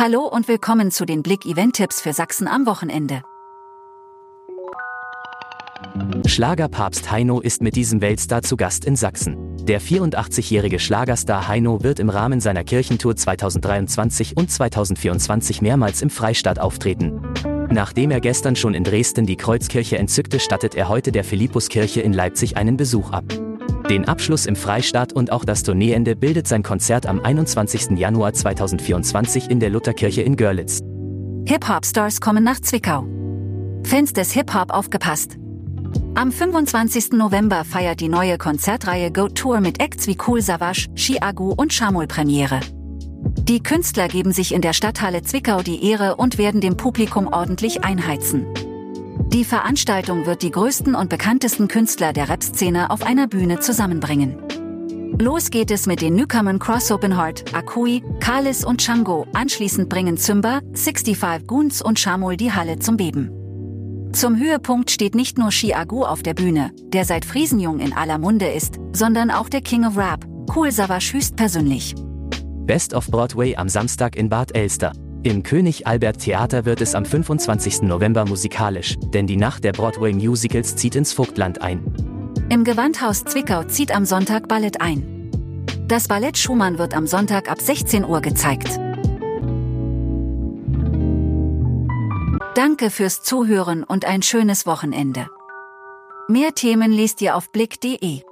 Hallo und willkommen zu den Blick Event-Tipps für Sachsen am Wochenende. Schlagerpapst Heino ist mit diesem Weltstar zu Gast in Sachsen. Der 84-jährige Schlagerstar Heino wird im Rahmen seiner Kirchentour 2023 und 2024 mehrmals im Freistaat auftreten. Nachdem er gestern schon in Dresden die Kreuzkirche entzückte, stattet er heute der Philippuskirche in Leipzig einen Besuch ab. Den Abschluss im Freistaat und auch das Tourneeende bildet sein Konzert am 21. Januar 2024 in der Lutherkirche in Görlitz. Hip-Hop-Stars kommen nach Zwickau. Fans des Hip-Hop aufgepasst. Am 25. November feiert die neue Konzertreihe Go Tour mit Acts wie Cool Savage, Chiagu und Shamul Premiere. Die Künstler geben sich in der Stadthalle Zwickau die Ehre und werden dem Publikum ordentlich einheizen. Die Veranstaltung wird die größten und bekanntesten Künstler der Rap-Szene auf einer Bühne zusammenbringen. Los geht es mit den Newcomern Cross Open Heart, Akui, Kalis und Chango. Anschließend bringen Zymba, 65 Goons und Shamul die Halle zum Beben. Zum Höhepunkt steht nicht nur Shi Agu auf der Bühne, der seit Friesenjung in aller Munde ist, sondern auch der King of Rap, Cool Savage höchstpersönlich. Best of Broadway am Samstag in Bad Elster. Im König Albert Theater wird es am 25. November musikalisch, denn die Nacht der Broadway Musicals zieht ins Vogtland ein. Im Gewandhaus Zwickau zieht am Sonntag Ballett ein. Das Ballett Schumann wird am Sonntag ab 16 Uhr gezeigt. Danke fürs Zuhören und ein schönes Wochenende. Mehr Themen liest ihr auf blick.de.